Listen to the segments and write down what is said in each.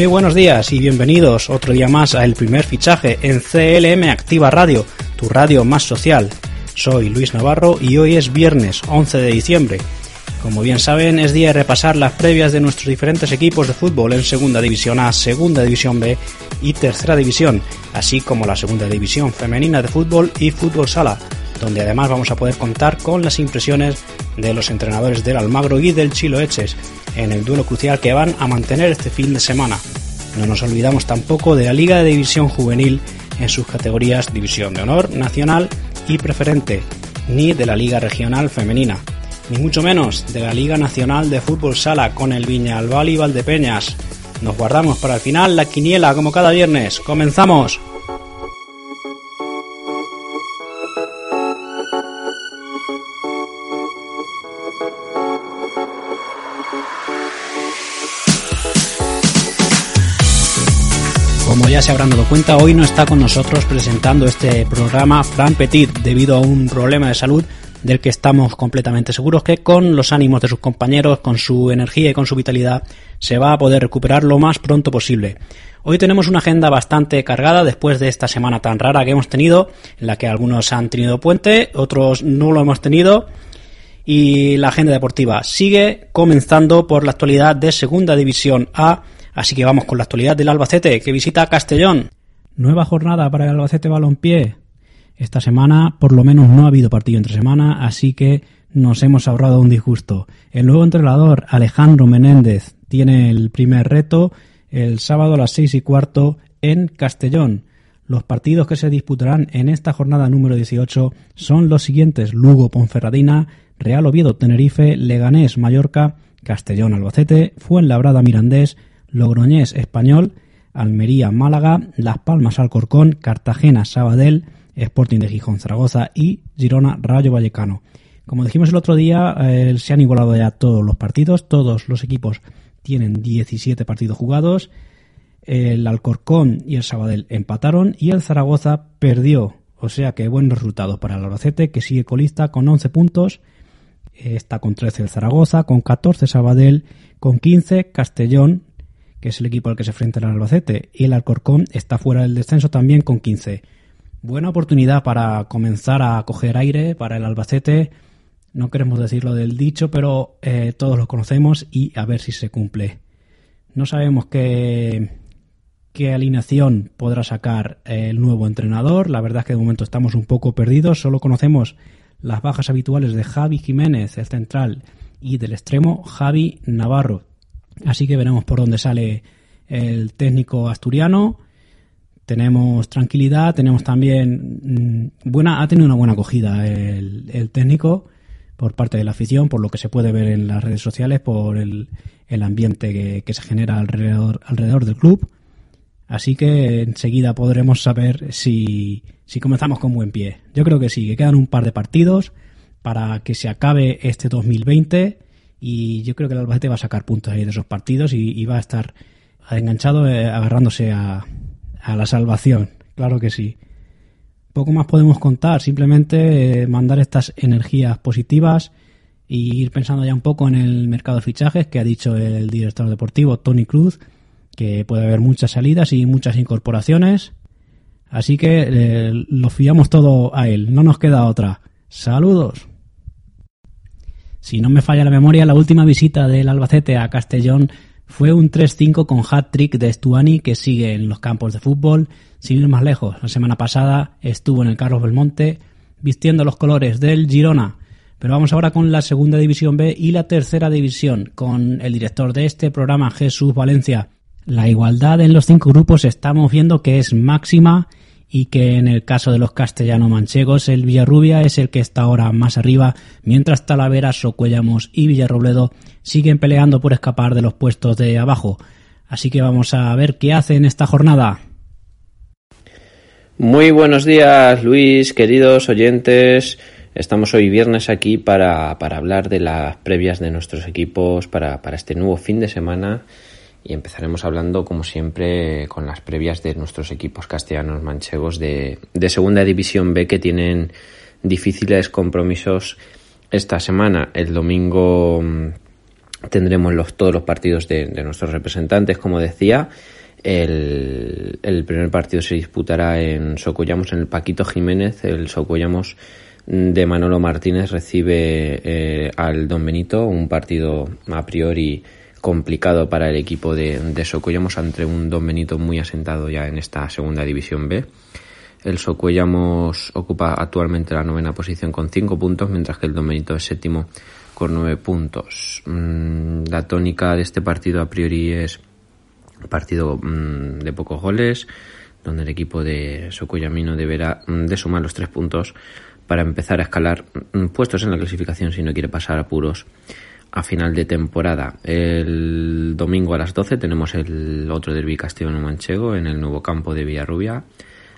Muy buenos días y bienvenidos otro día más a el primer fichaje en CLM Activa Radio, tu radio más social. Soy Luis Navarro y hoy es viernes 11 de diciembre. Como bien saben, es día de repasar las previas de nuestros diferentes equipos de fútbol en Segunda División A, Segunda División B y Tercera División, así como la Segunda División Femenina de Fútbol y Fútbol Sala, donde además vamos a poder contar con las impresiones de los entrenadores del Almagro y del Chilo Eches en el duelo crucial que van a mantener este fin de semana. No nos olvidamos tampoco de la Liga de División Juvenil en sus categorías División de Honor, Nacional y Preferente, ni de la Liga Regional Femenina, ni mucho menos de la Liga Nacional de Fútbol Sala con el Viña Albal y Valdepeñas. Nos guardamos para el final la quiniela como cada viernes. ¡Comenzamos! Se habrán dado cuenta, hoy no está con nosotros presentando este programa Fran Petit debido a un problema de salud del que estamos completamente seguros que con los ánimos de sus compañeros, con su energía y con su vitalidad se va a poder recuperar lo más pronto posible. Hoy tenemos una agenda bastante cargada después de esta semana tan rara que hemos tenido, en la que algunos han tenido puente, otros no lo hemos tenido. Y la agenda deportiva sigue comenzando por la actualidad de Segunda División A Así que vamos con la actualidad del Albacete, que visita Castellón. Nueva jornada para el Albacete Balompié. Esta semana, por lo menos, no ha habido partido entre semana, así que nos hemos ahorrado un disgusto. El nuevo entrenador, Alejandro Menéndez, tiene el primer reto el sábado a las seis y cuarto en Castellón. Los partidos que se disputarán en esta jornada número 18 son los siguientes: Lugo Ponferradina, Real Oviedo Tenerife, Leganés Mallorca, Castellón Albacete, Fuenlabrada Mirandés, Logroñés Español, Almería Málaga, Las Palmas Alcorcón, Cartagena Sabadell, Sporting de Gijón Zaragoza y Girona Rayo Vallecano. Como dijimos el otro día, eh, se han igualado ya todos los partidos, todos los equipos tienen 17 partidos jugados. El Alcorcón y el Sabadell empataron y el Zaragoza perdió. O sea que buen resultado para el Albacete, que sigue colista con 11 puntos. Está con 13 el Zaragoza, con 14 Sabadell, con 15 Castellón, que es el equipo al que se enfrenta el Albacete, y el Alcorcón está fuera del descenso también con 15. Buena oportunidad para comenzar a coger aire para el Albacete. No queremos decirlo del dicho, pero eh, todos lo conocemos y a ver si se cumple. No sabemos qué, qué alineación podrá sacar el nuevo entrenador. La verdad es que de momento estamos un poco perdidos. Solo conocemos las bajas habituales de Javi Jiménez, el central, y del extremo Javi Navarro. Así que veremos por dónde sale el técnico asturiano. Tenemos tranquilidad, tenemos también mm, buena, ha tenido una buena acogida el, técnico por parte de la afición, por lo que se puede ver en las redes sociales, por el, ambiente que, se genera alrededor, alrededor del club. Así que enseguida podremos saber si, si comenzamos con buen pie. Yo creo que sí, que quedan un par de partidos para que se acabe este 2020 y yo creo que el Albacete va a sacar puntos ahí de esos partidos y, va a estar enganchado eh, agarrándose a, la salvación, claro que sí. Poco más podemos contar, simplemente eh, mandar estas energías positivas y ir pensando ya un poco en el mercado de fichajes que ha dicho el director deportivo Tony Cruz, que puede haber muchas salidas y muchas incorporaciones. Así que eh, lo fiamos todo a él, no nos queda otra. Saludos. Si no me falla la memoria, la última visita del Albacete a Castellón fue un 3-5 con hat-trick de Stuani que sigue en los campos de fútbol. Sin ir más lejos, la semana pasada estuvo en el Carlos Belmonte vistiendo los colores del Girona. Pero vamos ahora con la segunda división B y la tercera división, con el director de este programa, Jesús Valencia. La igualdad en los cinco grupos estamos viendo que es máxima y que en el caso de los castellano-manchegos el Villarrubia es el que está ahora más arriba, mientras Talavera, Socuellamos y Villarrobledo siguen peleando por escapar de los puestos de abajo. Así que vamos a ver qué hace en esta jornada. Muy buenos días Luis, queridos oyentes. Estamos hoy viernes aquí para, para hablar de las previas de nuestros equipos para, para este nuevo fin de semana y empezaremos hablando, como siempre, con las previas de nuestros equipos castellanos manchegos de, Segunda División B que tienen difíciles compromisos esta semana. El domingo mm, tendremos los, todos los partidos de, nuestros representantes, como decía. El, primer partido se disputará en Socollamos, en el Paquito Jiménez. El Socollamos de Manolo Martínez recibe eh, al Don Benito, un partido a priori complicado para el equipo de, de Socollamos ante un Don Benito muy asentado ya en esta segunda división B. El Socuellamos ocupa actualmente la novena posición con cinco puntos, mientras que el Don Benito es séptimo con nueve puntos. Mm, la tónica de este partido a priori es partido mm, de pocos goles, donde el equipo de Socuellamino deberá mm, de sumar los tres puntos para empezar a escalar puestos en la clasificación si no quiere pasar apuros a final de temporada. El domingo a las 12 tenemos el otro derbi castellano-manchego en el nuevo campo de Villarrubia.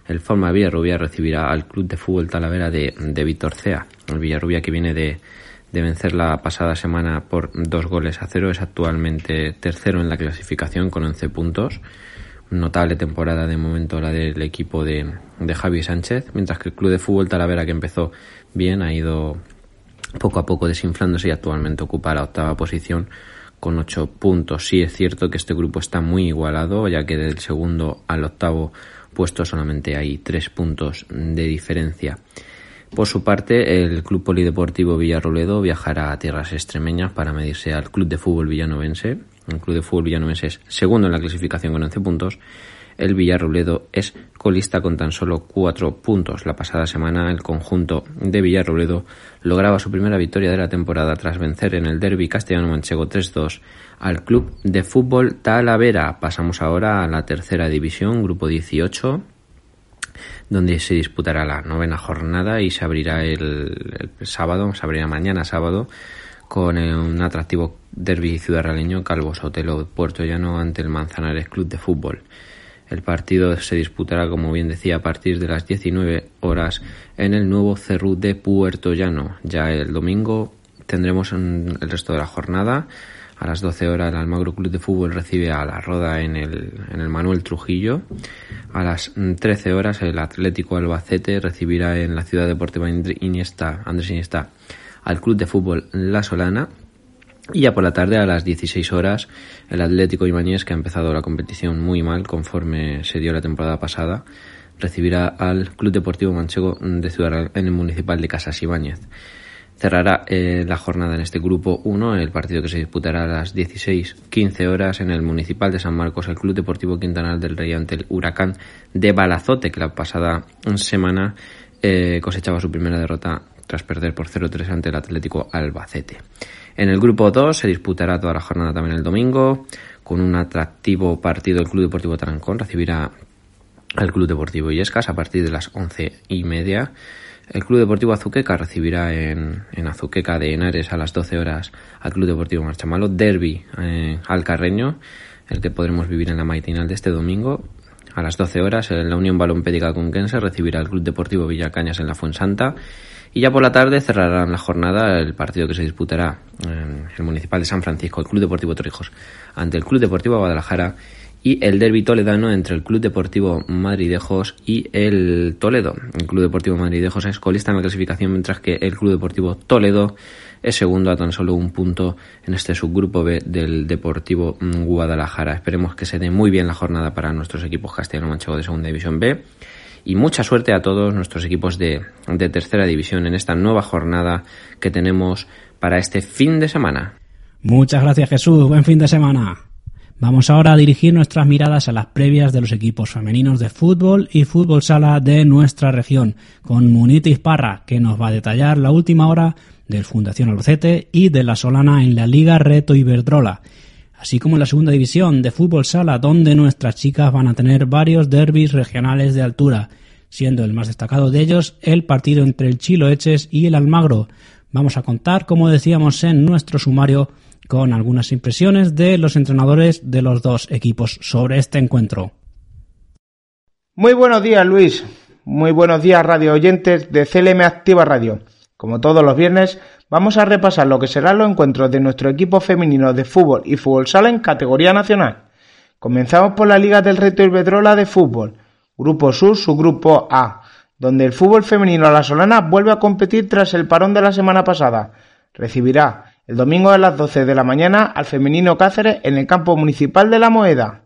El Forma Villarrubia recibirá al Club de Fútbol Talavera de, de Víctor Cea. El Villarrubia que viene de, de vencer la pasada semana por dos goles a cero es actualmente tercero en la clasificación con 11 puntos. Notable temporada de momento la del equipo de, de Javi Sánchez, mientras que el Club de Fútbol Talavera que empezó bien ha ido poco a poco desinflándose y actualmente ocupa la octava posición con ocho puntos. Sí es cierto que este grupo está muy igualado, ya que del segundo al octavo puesto solamente hay tres puntos de diferencia. Por su parte, el Club Polideportivo Villarroledo viajará a tierras extremeñas para medirse al Club de Fútbol Villanovense. El Club de Fútbol Villanovense es segundo en la clasificación con 11 puntos el Villarrobledo es colista con tan solo cuatro puntos. La pasada semana el conjunto de Villarrobledo lograba su primera victoria de la temporada tras vencer en el derby castellano-manchego 3-2 al club de fútbol Talavera. Pasamos ahora a la tercera división, grupo 18 donde se disputará la novena jornada y se abrirá el, sábado, se abrirá mañana sábado con un atractivo derby ciudadaleño Calvo Sotelo Puerto Llano ante el Manzanares Club de Fútbol. El partido se disputará, como bien decía, a partir de las 19 horas en el nuevo Cerrú de Puerto Llano. Ya el domingo tendremos el resto de la jornada. A las 12 horas el Almagro Club de Fútbol recibe a la Roda en el, en el Manuel Trujillo. A las 13 horas el Atlético Albacete recibirá en la ciudad deportiva Iniesta, Andrés Iniesta al Club de Fútbol La Solana. Y ya por la tarde, a las 16 horas, el Atlético Ibañez, que ha empezado la competición muy mal conforme se dio la temporada pasada, recibirá al Club Deportivo Manchego de Ciudad en el Municipal de Casas Ibáñez. Cerrará eh, la jornada en este grupo 1, el partido que se disputará a las 16.15 horas en el Municipal de San Marcos, el Club Deportivo Quintanal del Rey ante el Huracán de Balazote, que la pasada semana eh, cosechaba su primera derrota tras perder por 0-3 ante el Atlético Albacete. En el grupo 2 se disputará toda la jornada también el domingo, con un atractivo partido el Club Deportivo Tarancón recibirá al Club Deportivo Illescas a partir de las once y media. El Club Deportivo Azuqueca recibirá en, en Azuqueca de Henares a las 12 horas al Club Deportivo Marchamalo. Derby eh, al Carreño, el que podremos vivir en la matinal de este domingo. A las 12 horas, la Unión Balompédica Conquense recibirá al Club Deportivo Villacañas en la Fuensanta y ya por la tarde cerrarán la jornada el partido que se disputará en el Municipal de San Francisco, el Club Deportivo Torrijos, ante el Club Deportivo Guadalajara y el derby toledano entre el Club Deportivo Madridejos y el Toledo. El Club Deportivo Madridejos es colista en la clasificación, mientras que el Club Deportivo Toledo es segundo a tan solo un punto en este subgrupo B del Deportivo Guadalajara. Esperemos que se dé muy bien la jornada para nuestros equipos castellano-manchego de Segunda División B y mucha suerte a todos nuestros equipos de, de tercera división en esta nueva jornada que tenemos para este fin de semana. Muchas gracias Jesús, buen fin de semana. Vamos ahora a dirigir nuestras miradas a las previas de los equipos femeninos de fútbol y fútbol sala de nuestra región, con Munitis Parra, que nos va a detallar la última hora del Fundación Albacete y de la Solana en la Liga Reto Iberdrola así como en la segunda división de fútbol sala, donde nuestras chicas van a tener varios derbis regionales de altura, siendo el más destacado de ellos el partido entre el Chilo Eches y el Almagro. Vamos a contar, como decíamos en nuestro sumario, con algunas impresiones de los entrenadores de los dos equipos sobre este encuentro. Muy buenos días, Luis. Muy buenos días, radio oyentes de CLM Activa Radio. Como todos los viernes, vamos a repasar lo que serán los encuentros de nuestro equipo femenino de fútbol y fútbol sala en categoría nacional. Comenzamos por la Liga del Reto Iberdrola de fútbol, Grupo Sur, su Grupo A, donde el fútbol femenino a la Solana vuelve a competir tras el parón de la semana pasada. Recibirá el domingo a las 12 de la mañana al femenino Cáceres en el campo municipal de La Moeda.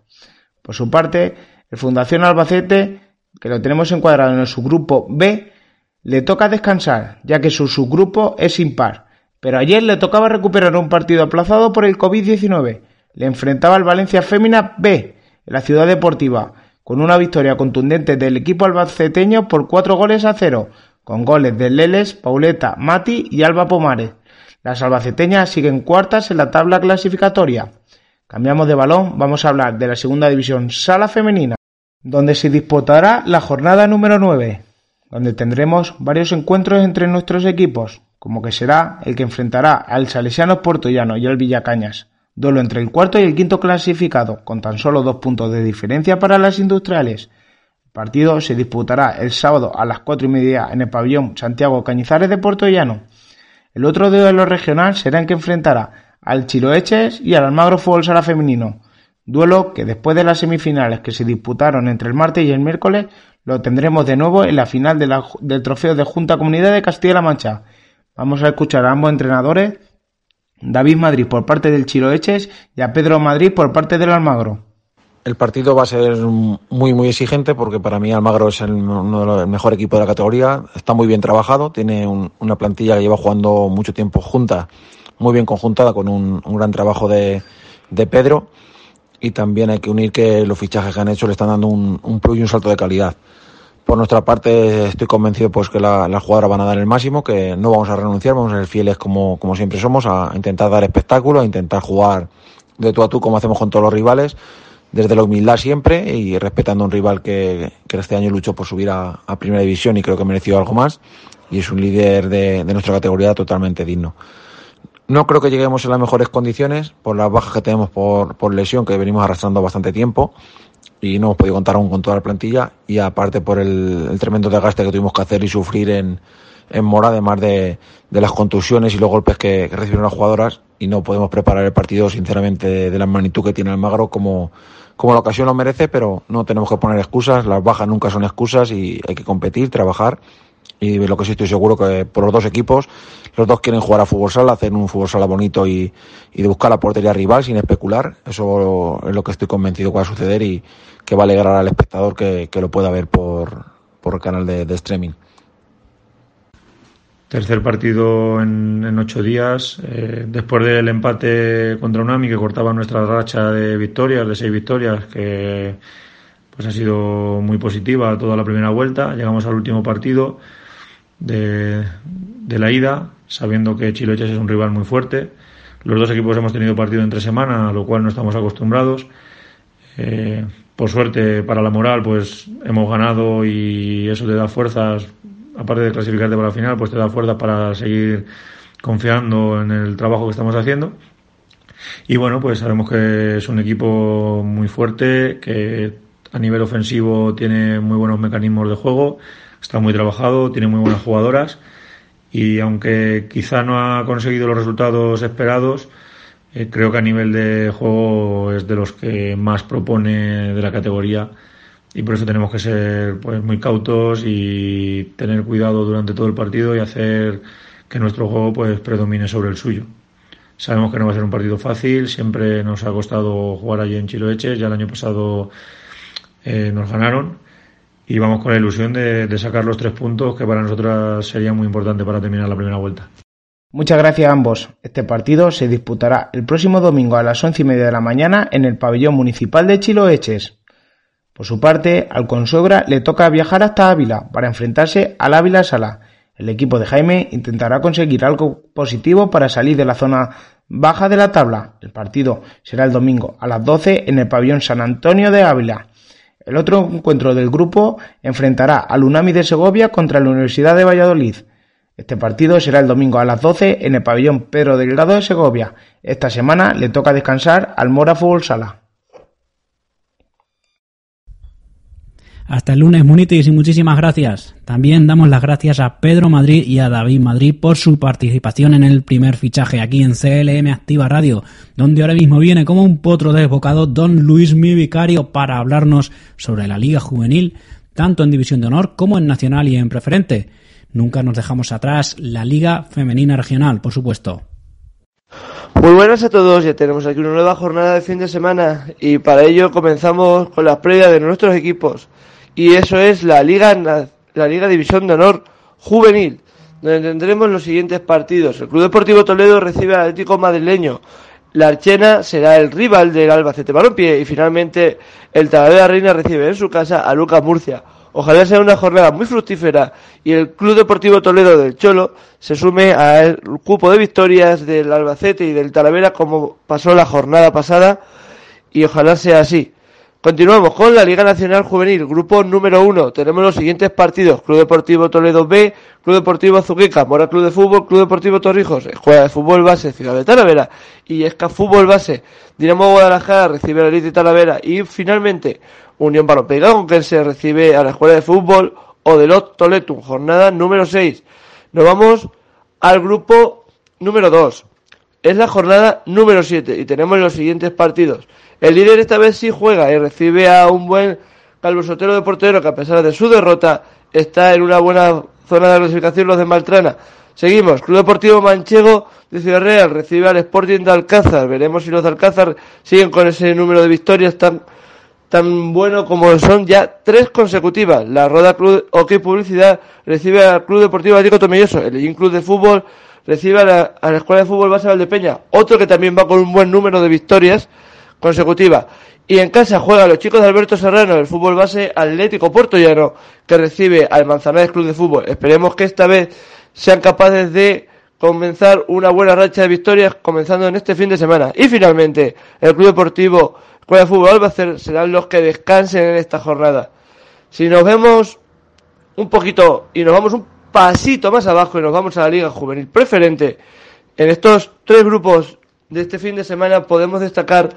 Por su parte, el Fundación Albacete, que lo tenemos encuadrado en el subgrupo B, le toca descansar, ya que su subgrupo es impar. Pero ayer le tocaba recuperar un partido aplazado por el COVID-19. Le enfrentaba al Valencia Fémina B, en la ciudad deportiva, con una victoria contundente del equipo albaceteño por cuatro goles a cero, con goles de Leles, Pauleta, Mati y Alba Pomares. Las albaceteñas siguen cuartas en la tabla clasificatoria. Cambiamos de balón, vamos a hablar de la segunda división sala femenina, donde se disputará la jornada número 9, donde tendremos varios encuentros entre nuestros equipos, como que será el que enfrentará al Salesiano Puertollano y al Villacañas, duelo entre el cuarto y el quinto clasificado, con tan solo dos puntos de diferencia para las industriales. El partido se disputará el sábado a las cuatro y media en el pabellón Santiago Cañizares de Puertollano. El otro duelo regional será en que enfrentará al Chiroeches y al Almagro Fútbol Sala Femenino, duelo que después de las semifinales que se disputaron entre el martes y el miércoles lo tendremos de nuevo en la final del trofeo de Junta Comunidad de Castilla-La Mancha. Vamos a escuchar a ambos entrenadores, David Madrid por parte del Chiroeches y a Pedro Madrid por parte del Almagro. El partido va a ser muy, muy exigente porque para mí Almagro es el, uno de los mejores equipos de la categoría. Está muy bien trabajado, tiene una plantilla que lleva jugando mucho tiempo junta, muy bien conjuntada, con un, gran trabajo de, Pedro. Y también hay que unir que los fichajes que han hecho le están dando un, un plus y un salto de calidad. Por nuestra parte, estoy convencido pues que las jugadoras van a dar el máximo, que no vamos a renunciar, vamos a ser fieles como, como siempre somos, a intentar dar espectáculo, a intentar jugar de tú a tú como hacemos con todos los rivales desde la humildad siempre y respetando a un rival que, este año luchó por subir a, Primera División y creo que mereció algo más y es un líder de, nuestra categoría totalmente digno. No creo que lleguemos en las mejores condiciones por las bajas que tenemos por, lesión que venimos arrastrando bastante tiempo y no hemos podido contar aún con toda la plantilla y aparte por el, tremendo desgaste que tuvimos que hacer y sufrir en, en Mora, además de, las contusiones y los golpes que, recibieron las jugadoras y no podemos preparar el partido sinceramente de la magnitud que tiene el Magro como, como la ocasión lo merece, pero no tenemos que poner excusas, las bajas nunca son excusas y hay que competir, trabajar. Y lo que sí estoy seguro que por los dos equipos, los dos quieren jugar a fútbol sala, hacer un fútbol sala bonito y, de buscar la portería rival sin especular. Eso es lo que estoy convencido que va a suceder y que va a alegrar al espectador que, lo pueda ver por, por el canal de streaming. Tercer partido en, ocho días, eh, después del empate contra Unami que cortaba nuestra racha de victorias, de seis victorias, que pues ha sido muy positiva toda la primera vuelta. Llegamos al último partido de, la ida, sabiendo que Chiloches es un rival muy fuerte. Los dos equipos hemos tenido partido entre semana, a lo cual no estamos acostumbrados. Eh, por suerte para la moral, pues hemos ganado y eso te da fuerzas aparte de clasificarte para la final, pues te da fuerza para seguir confiando en el trabajo que estamos haciendo. Y bueno, pues sabemos que es un equipo muy fuerte, que a nivel ofensivo tiene muy buenos mecanismos de juego, está muy trabajado, tiene muy buenas jugadoras y aunque quizá no ha conseguido los resultados esperados, eh, creo que a nivel de juego es de los que más propone de la categoría y por eso tenemos que ser pues muy cautos y tener cuidado durante todo el partido y hacer que nuestro juego pues predomine sobre el suyo. Sabemos que no va a ser un partido fácil, siempre nos ha costado jugar allí en Chiloeches, ya el año pasado eh, nos ganaron y vamos con la ilusión de, sacar los tres puntos que para nosotras sería muy importante para terminar la primera vuelta. Muchas gracias a ambos. Este partido se disputará el próximo domingo a las once y media de la mañana en el pabellón municipal de Chiloeches. Por su parte, al Consuegra le toca viajar hasta Ávila para enfrentarse al Ávila Sala. El equipo de Jaime intentará conseguir algo positivo para salir de la zona baja de la tabla. El partido será el domingo a las 12 en el pabellón San Antonio de Ávila. El otro encuentro del grupo enfrentará al Unami de Segovia contra la Universidad de Valladolid. Este partido será el domingo a las 12 en el pabellón Pedro Delgado de Segovia. Esta semana le toca descansar al Mora Fútbol Sala. Hasta el lunes, Munitis, y muchísimas gracias. También damos las gracias a Pedro Madrid y a David Madrid por su participación en el primer fichaje aquí en CLM Activa Radio, donde ahora mismo viene como un potro desbocado Don Luis Mi Vicario para hablarnos sobre la Liga Juvenil, tanto en División de Honor como en Nacional y en Preferente. Nunca nos dejamos atrás la Liga Femenina Regional, por supuesto. Muy buenas a todos, ya tenemos aquí una nueva jornada de fin de semana y para ello comenzamos con las previas de nuestros equipos y eso es la Liga, la Liga División de Honor Juvenil, donde tendremos los siguientes partidos. El Club Deportivo Toledo recibe al Atlético Madrileño, la Archena será el rival del Albacete Balompié y finalmente el Talavera Reina recibe en su casa a Lucas Murcia. Ojalá sea una jornada muy fructífera y el Club Deportivo Toledo del Cholo se sume al cupo de victorias del Albacete y del Talavera como pasó la jornada pasada y ojalá sea así. Continuamos con la Liga Nacional Juvenil, grupo número uno. Tenemos los siguientes partidos: Club Deportivo Toledo B, Club Deportivo Azuqueca, Mora Club de Fútbol, Club Deportivo Torrijos, Escuela de Fútbol Base, Ciudad de Talavera y Esca Fútbol Base. Dinamo Guadalajara recibe a la Elite Talavera y finalmente Unión Balompié que se recibe a la Escuela de Fútbol Odelot Toletum, jornada número 6. Nos vamos al grupo número 2. Es la jornada número 7 y tenemos los siguientes partidos. El líder esta vez sí juega y recibe a un buen Calvo Sotero de portero que a pesar de su derrota está en una buena zona de clasificación los de Maltrana. Seguimos, Club Deportivo Manchego de Ciudad Real recibe al Sporting de Alcázar. Veremos si los de Alcázar siguen con ese número de victorias tan tan bueno como son ya tres consecutivas. La Roda Club OK Publicidad recibe al Club Deportivo Atlético Tomelloso, el Club de Fútbol recibe a la, Escuela de Fútbol Base Valdepeña, otro que también va con un buen número de victorias consecutivas. Y en casa juegan los chicos de Alberto Serrano, el fútbol base Atlético Puerto Llano, que recibe al Manzanares Club de Fútbol. Esperemos que esta vez sean capaces de comenzar una buena racha de victorias comenzando en este fin de semana. Y finalmente, el Club Deportivo Escuela de Fútbol Albacete serán los que descansen en esta jornada. Si nos vemos un poquito y nos vamos un pasito más abajo y nos vamos a la Liga Juvenil Preferente, en estos tres grupos de este fin de semana podemos destacar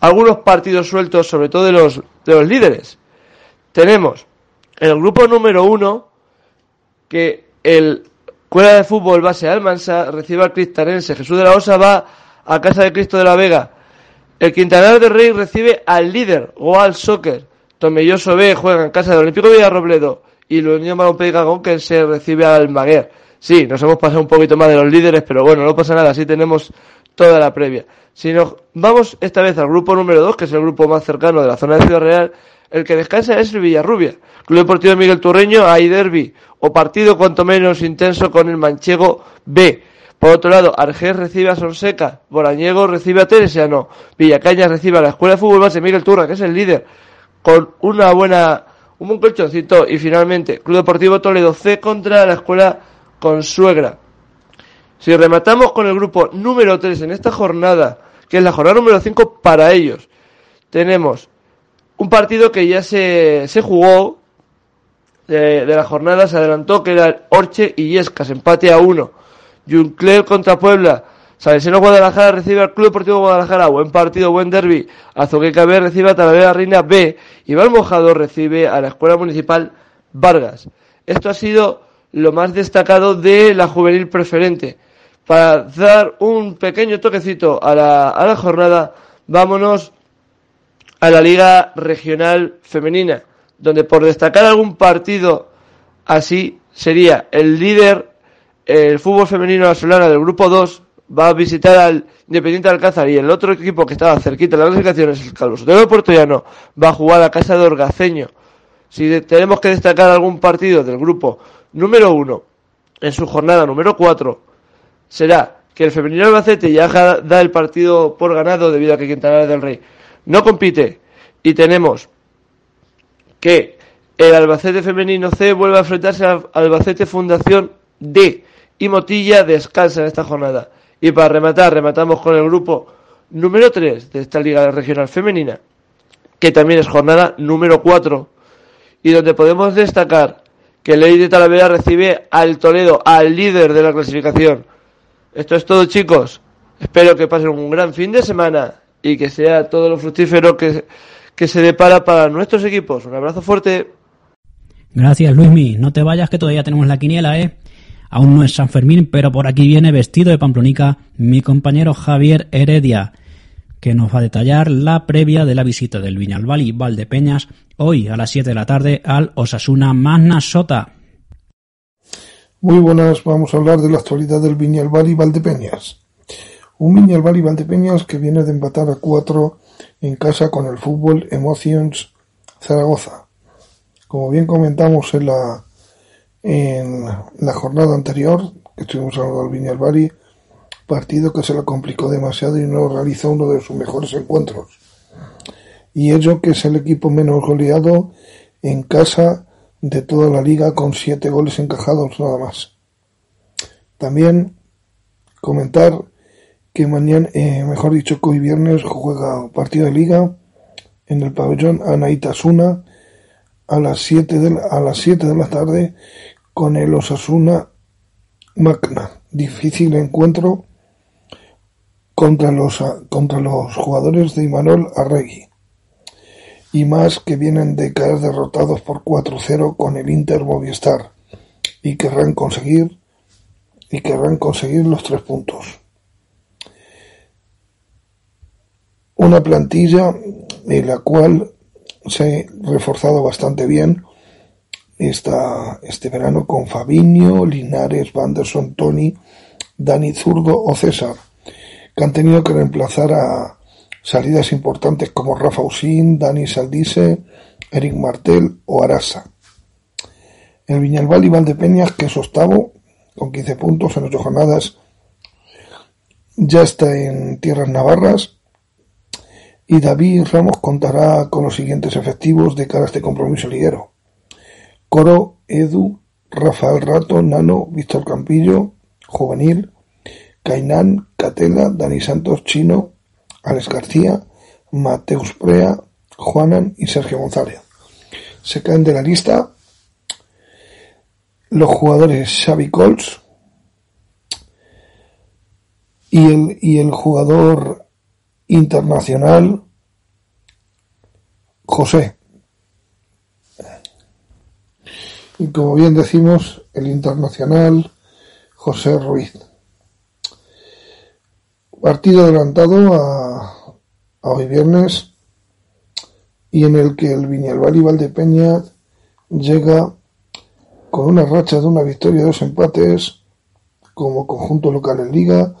algunos partidos sueltos, sobre todo de los, de los líderes. Tenemos el grupo número uno, que el Escuela de Fútbol Base Almansa recibe al Cristanense. Jesús de la Osa va a casa de Cristo de la Vega. El Quintanar de Rey recibe al líder, Goal Soccer. Tomelloso B juega en casa del Olímpico Villarrobledo y la Unión Balompié que se recibe al Maguer. Sí, nos hemos pasado un poquito más de los líderes, pero bueno, no pasa nada, así tenemos toda la previa. Si nos vamos esta vez al grupo número 2, que es el grupo más cercano de la zona de Ciudad Real, el que descansa es el Villarrubia. Club Deportivo Miguel Turreño, hay derby, o partido cuanto menos intenso con el Manchego B. Por otro lado, Argés recibe a Sonseca, Borañego recibe a Teresiano, Villacaña recibe a la Escuela de Fútbol Base Miguel Turra, que es el líder, con una buena, un buen colchoncito. Y finalmente, Club Deportivo Toledo C contra la Escuela Consuegra. Si rematamos con el grupo número 3 en esta jornada, que es la jornada número 5 para ellos, tenemos un partido que ya se, se jugó de, la jornada, se adelantó, que era Orche y Yescas, empate a uno. Juncler contra Puebla. Salesiano Guadalajara recibe al Club Deportivo Guadalajara. Buen partido, buen derby. Azoqueca B recibe a Talavera Reina B. Y Mojado recibe a la Escuela Municipal Vargas. Esto ha sido lo más destacado de la juvenil preferente. Para dar un pequeño toquecito a la, a la jornada, vámonos a la Liga Regional Femenina, donde por destacar algún partido así sería el líder el fútbol femenino Solana del grupo 2 va a visitar al Independiente de Alcázar y el otro equipo que estaba cerquita de las clasificaciones, el Calvo Sotelo Puertollano, va a jugar a casa de Orgaceño. Si tenemos que destacar algún partido del grupo número 1 en su jornada número 4, será que el femenino Albacete ya da el partido por ganado debido a que Quintana del Rey no compite y tenemos que el Albacete femenino C vuelve a enfrentarse al Albacete Fundación D y Motilla descansa en esta jornada. Y para rematar, rematamos con el grupo número 3 de esta Liga Regional Femenina, que también es jornada número 4, y donde podemos destacar que Ley de Talavera recibe al Toledo, al líder de la clasificación. Esto es todo, chicos. Espero que pasen un gran fin de semana y que sea todo lo fructífero que, que se depara para nuestros equipos. Un abrazo fuerte. Gracias, Luismi. No te vayas que todavía tenemos la quiniela, ¿eh? Aún no es San Fermín, pero por aquí viene vestido de pamplonica mi compañero Javier Heredia, que nos va a detallar la previa de la visita del Viñalbali Valdepeñas hoy a las 7 de la tarde al Osasuna Magna Sota. Muy buenas, vamos a hablar de la actualidad del Viñalbali Valdepeñas. Un Viñalbal y Valdepeñas que viene de empatar a cuatro en casa con el Fútbol Emotions Zaragoza. Como bien comentamos en la, en la jornada anterior, que estuvimos hablando del Viñalbari, partido que se le complicó demasiado y no realizó uno de sus mejores encuentros. Y ello que es el equipo menos goleado en casa de toda la liga con siete goles encajados nada más. También comentar que mañana, eh, mejor dicho, hoy viernes juega partido de liga en el pabellón Anaitasuna a las 7 de la, a las 7 de la tarde con el Osasuna Magna. Difícil encuentro contra los, contra los jugadores de Imanol Arregui. Y más que vienen de caer derrotados por 4-0 con el Inter Movistar y querrán conseguir y querrán conseguir los tres puntos. Una plantilla en la cual se ha reforzado bastante bien esta, este verano con Fabinho, Linares, Vanderson, Tony, Dani Zurdo o César, que han tenido que reemplazar a salidas importantes como Rafa Usín, Dani Saldice, Eric Martel o Arasa. El Viñalbal y Valdepeñas, que es octavo, con 15 puntos en ocho jornadas, ya está en tierras navarras y David Ramos contará con los siguientes efectivos de cara a este compromiso liguero. Coro, Edu, Rafael Rato, Nano, Víctor Campillo, Juvenil, Cainán, Catela, Dani Santos, Chino, Alex García, Mateus Prea, Juanan y Sergio González. Se caen de la lista los jugadores Xavi Colts y el, y el jugador internacional José. Y como bien decimos, el internacional José Ruiz. Partido adelantado a, hoy viernes y en el que el Viñalbal y Valdepeña llega con una racha de una victoria y dos empates como conjunto local en Liga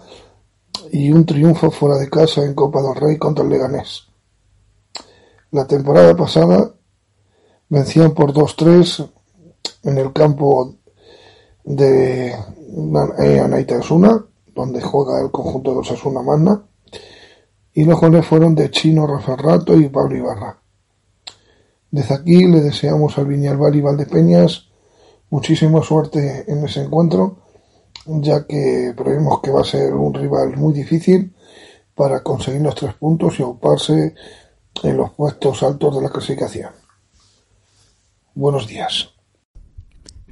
y un triunfo fuera de casa en Copa del Rey contra el Leganés. La temporada pasada vencían por 2-3 en el campo de eh, Anaitasuna, donde juega el conjunto de Osasuna Magna, y los goles fueron de Chino, Rafael Rato y Pablo Ibarra. Desde aquí le deseamos al Viñalbal y Valdepeñas muchísima suerte en ese encuentro ya que prevemos que va a ser un rival muy difícil para conseguir los tres puntos y ocuparse en los puestos altos de la clasificación. Buenos días.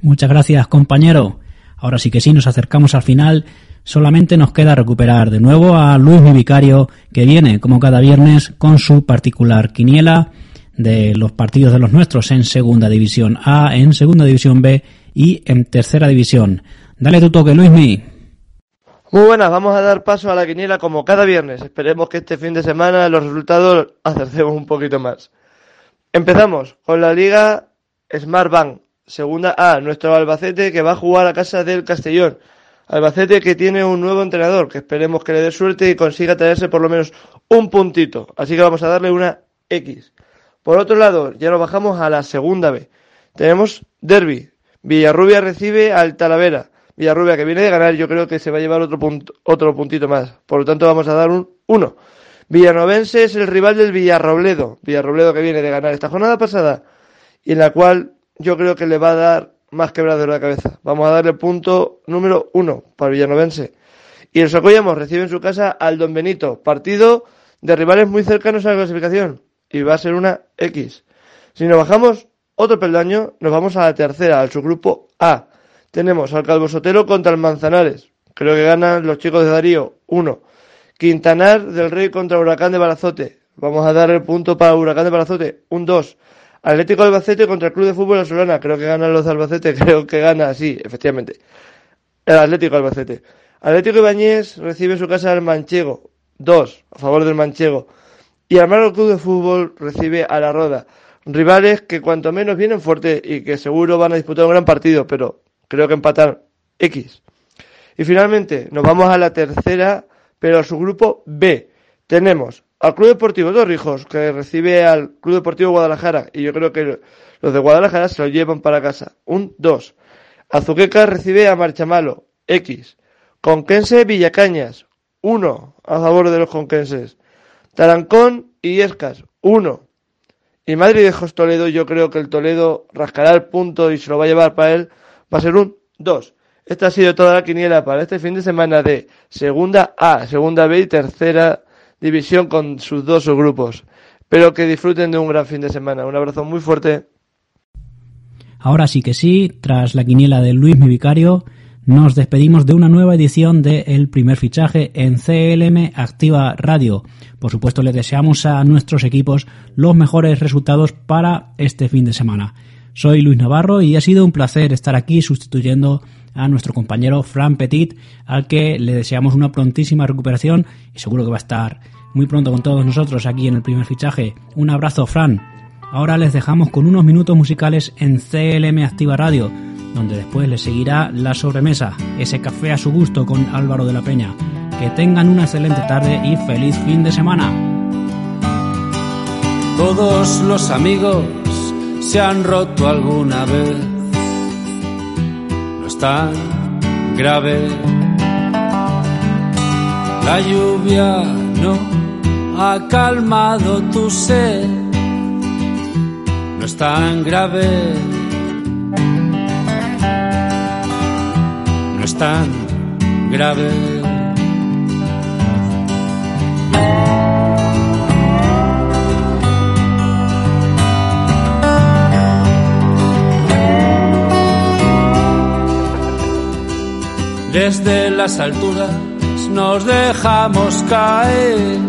Muchas gracias, compañero. Ahora sí que sí, nos acercamos al final. Solamente nos queda recuperar de nuevo a Luis vicario, que viene, como cada viernes, con su particular quiniela de los partidos de los nuestros en Segunda División A, en Segunda División B y en Tercera División. Dale tu toque, Luismi. Muy buenas, vamos a dar paso a la quiniela como cada viernes. Esperemos que este fin de semana los resultados acertemos un poquito más. Empezamos con la Liga Smart Bank, segunda A, nuestro Albacete que va a jugar a casa del Castellón. Albacete que tiene un nuevo entrenador, que esperemos que le dé suerte y consiga traerse por lo menos un puntito. Así que vamos a darle una X. Por otro lado, ya nos bajamos a la segunda B. Tenemos Derby. Villarrubia recibe al Talavera. Villarrubia que viene de ganar, yo creo que se va a llevar otro, punto, otro puntito más. Por lo tanto, vamos a dar un 1. Villanovense es el rival del Villarrobledo. Villarrobledo que viene de ganar esta jornada pasada y en la cual yo creo que le va a dar más quebrado de la cabeza. Vamos a darle punto número 1 para Villanovense. Y el Socollamos recibe en su casa al Don Benito. Partido de rivales muy cercanos a la clasificación. Y va a ser una X. Si nos bajamos otro peldaño, nos vamos a la tercera, al subgrupo A tenemos al Calvo Sotero contra el Manzanares. Creo que ganan los chicos de Darío. Uno. Quintanar del Rey contra Huracán de Balazote. Vamos a dar el punto para Huracán de Balazote. Un 2. Atlético Albacete contra el Club de Fútbol Solana. Creo que ganan los Albacete. Creo que gana, sí, efectivamente. El Atlético Albacete. Atlético Ibañez recibe su casa al Manchego. 2. A favor del Manchego. Y el Club de Fútbol recibe a la Roda. Rivales que cuanto menos vienen fuerte y que seguro van a disputar un gran partido, pero creo que empatar X. Y finalmente nos vamos a la tercera Pero su grupo B tenemos al Club Deportivo Torrijos, que recibe al Club Deportivo Guadalajara, y yo creo que los de Guadalajara se lo llevan para casa. Un 2. Azuqueca recibe a Marchamalo, X. Conquense Villacañas, 1 a favor de los conquenses. Tarancón y Escas, 1. Y Madrid de Toledo, yo creo que el Toledo rascará el punto y se lo va a llevar para él, va a ser un 2. Esta ha sido toda la quiniela para este fin de semana de Segunda A, Segunda B y Tercera División con sus dos subgrupos. Espero que disfruten de un gran fin de semana. Un abrazo muy fuerte. Ahora sí que sí, tras la quiniela de Luis Mi Vicario, nos despedimos de una nueva edición de El primer fichaje en CLM Activa Radio. Por supuesto, les deseamos a nuestros equipos los mejores resultados para este fin de semana. Soy Luis Navarro y ha sido un placer estar aquí sustituyendo a nuestro compañero Fran Petit, al que le deseamos una prontísima recuperación y seguro que va a estar muy pronto con todos nosotros aquí en el primer fichaje. Un abrazo, Fran. Ahora les dejamos con unos minutos musicales en CLM Activa Radio, donde después les seguirá la sobremesa, ese café a su gusto con Álvaro de la Peña. Que tengan una excelente tarde y feliz fin de semana. Todos los amigos se han roto alguna vez. Tan grave. La lluvia no ha calmado tu sed. No es tan grave. No es tan grave. Desde las alturas nos dejamos caer.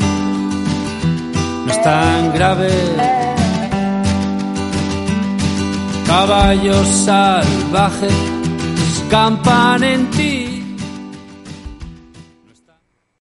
No es tan grave. Caballos salvajes campan en ti